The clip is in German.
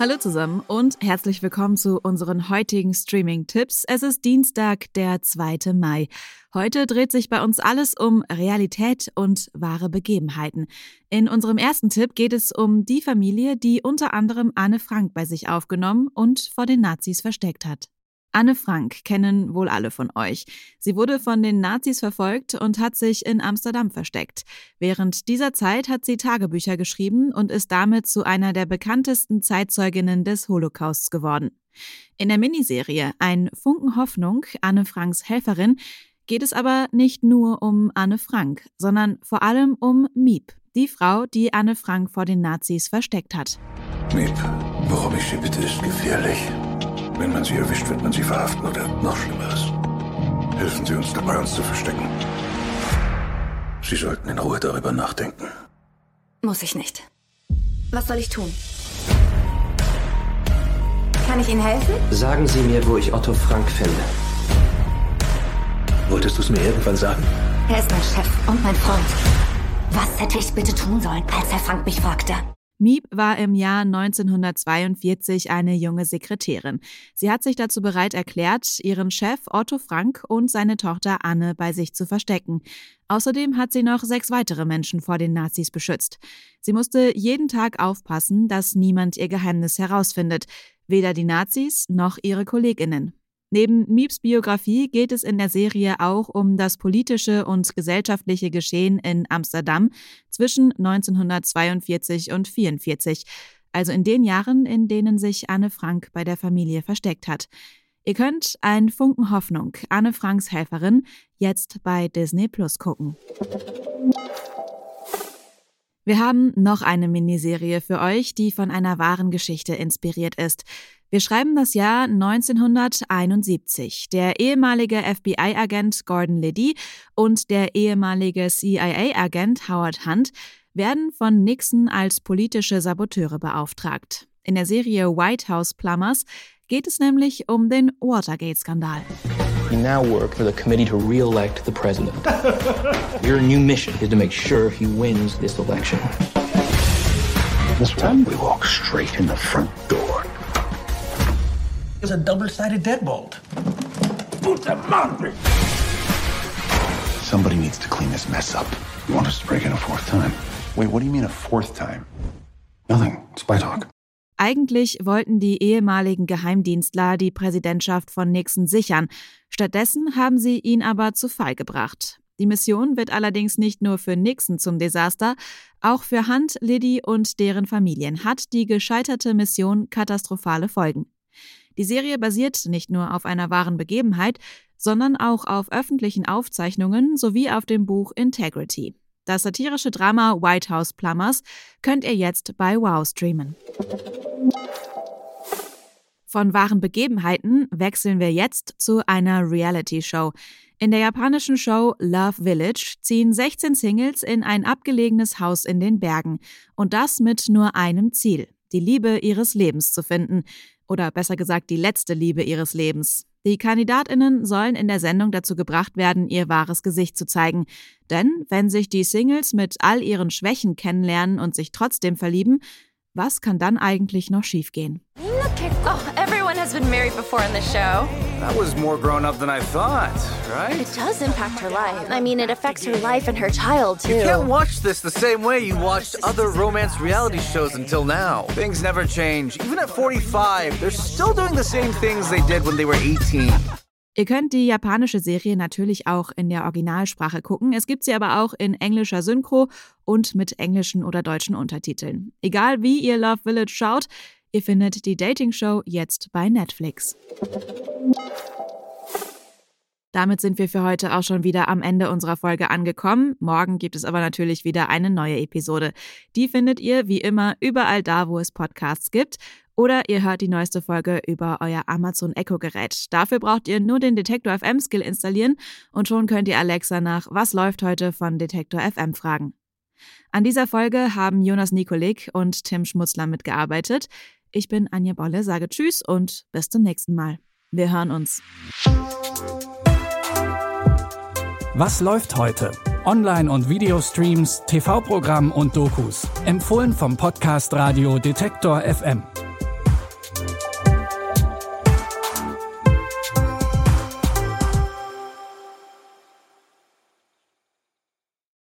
Hallo zusammen und herzlich willkommen zu unseren heutigen Streaming-Tipps. Es ist Dienstag, der 2. Mai. Heute dreht sich bei uns alles um Realität und wahre Begebenheiten. In unserem ersten Tipp geht es um die Familie, die unter anderem Anne Frank bei sich aufgenommen und vor den Nazis versteckt hat. Anne Frank kennen wohl alle von euch. Sie wurde von den Nazis verfolgt und hat sich in Amsterdam versteckt. Während dieser Zeit hat sie Tagebücher geschrieben und ist damit zu einer der bekanntesten Zeitzeuginnen des Holocausts geworden. In der Miniserie Ein Funken Hoffnung, Anne Franks Helferin, geht es aber nicht nur um Anne Frank, sondern vor allem um Miep, die Frau, die Anne Frank vor den Nazis versteckt hat. Miep, warum ich Sie bitte, ist gefährlich. Wenn man sie erwischt, wird man sie verhaften oder noch Schlimmeres. Helfen Sie uns dabei, uns zu verstecken. Sie sollten in Ruhe darüber nachdenken. Muss ich nicht. Was soll ich tun? Kann ich Ihnen helfen? Sagen Sie mir, wo ich Otto Frank finde. Wolltest du es mir irgendwann sagen? Er ist mein Chef und mein Freund. Was hätte ich bitte tun sollen, als Herr Frank mich fragte? Miep war im Jahr 1942 eine junge Sekretärin. Sie hat sich dazu bereit erklärt, ihren Chef Otto Frank und seine Tochter Anne bei sich zu verstecken. Außerdem hat sie noch sechs weitere Menschen vor den Nazis beschützt. Sie musste jeden Tag aufpassen, dass niemand ihr Geheimnis herausfindet, weder die Nazis noch ihre Kolleginnen. Neben Mieps Biografie geht es in der Serie auch um das politische und gesellschaftliche Geschehen in Amsterdam zwischen 1942 und 1944, also in den Jahren, in denen sich Anne Frank bei der Familie versteckt hat. Ihr könnt ein Funken Hoffnung, Anne Franks Helferin, jetzt bei Disney Plus gucken. Wir haben noch eine Miniserie für euch, die von einer wahren Geschichte inspiriert ist. Wir schreiben das Jahr 1971. Der ehemalige FBI-Agent Gordon Liddy und der ehemalige CIA-Agent Howard Hunt werden von Nixon als politische Saboteure beauftragt. In der Serie White House Plumbers geht es nämlich um den Watergate-Skandal. You now work for the committee to re-elect the president. Your new mission is to make sure he wins this election. This time we walk straight in the front door. It's a double-sided deadbolt. Somebody needs to clean this mess up. You want us to break in a fourth time? Wait, what do you mean a fourth time? Nothing. Spy talk. Eigentlich wollten die ehemaligen Geheimdienstler die Präsidentschaft von Nixon sichern. Stattdessen haben sie ihn aber zu Fall gebracht. Die Mission wird allerdings nicht nur für Nixon zum Desaster, auch für Hunt, Liddy und deren Familien hat die gescheiterte Mission katastrophale Folgen. Die Serie basiert nicht nur auf einer wahren Begebenheit, sondern auch auf öffentlichen Aufzeichnungen sowie auf dem Buch Integrity. Das satirische Drama White House Plumbers könnt ihr jetzt bei Wow streamen. Von wahren Begebenheiten wechseln wir jetzt zu einer Reality-Show. In der japanischen Show Love Village ziehen 16 Singles in ein abgelegenes Haus in den Bergen. Und das mit nur einem Ziel, die Liebe ihres Lebens zu finden. Oder besser gesagt, die letzte Liebe ihres Lebens. Die Kandidatinnen sollen in der Sendung dazu gebracht werden, ihr wahres Gesicht zu zeigen. Denn wenn sich die Singles mit all ihren Schwächen kennenlernen und sich trotzdem verlieben, was kann dann eigentlich noch schiefgehen? Look at oh, everyone has been married before in the show. That was more grown up than I thought, right? It does impact her life. I mean, it affects her life and her child too. You can't watch this the same way you watched other romance reality shows until now. Things never change. Even at 45, they're still doing the same things they did when they were 18. Ihr könnt die japanische Serie natürlich auch in der Originalsprache gucken. Es gibt sie aber auch in englischer Synchro und mit englischen oder deutschen Untertiteln. Egal wie ihr Love Village schaut, ihr findet die Dating-Show jetzt bei Netflix. Damit sind wir für heute auch schon wieder am Ende unserer Folge angekommen. Morgen gibt es aber natürlich wieder eine neue Episode. Die findet ihr wie immer überall da, wo es Podcasts gibt. Oder ihr hört die neueste Folge über euer Amazon Echo Gerät. Dafür braucht ihr nur den Detektor FM Skill installieren und schon könnt ihr Alexa nach Was läuft heute von Detektor FM fragen. An dieser Folge haben Jonas Nikolik und Tim Schmutzler mitgearbeitet. Ich bin Anja Bolle, sage Tschüss und bis zum nächsten Mal. Wir hören uns. Was läuft heute? Online- und Videostreams, TV-Programm und Dokus. Empfohlen vom Podcast Radio Detektor FM.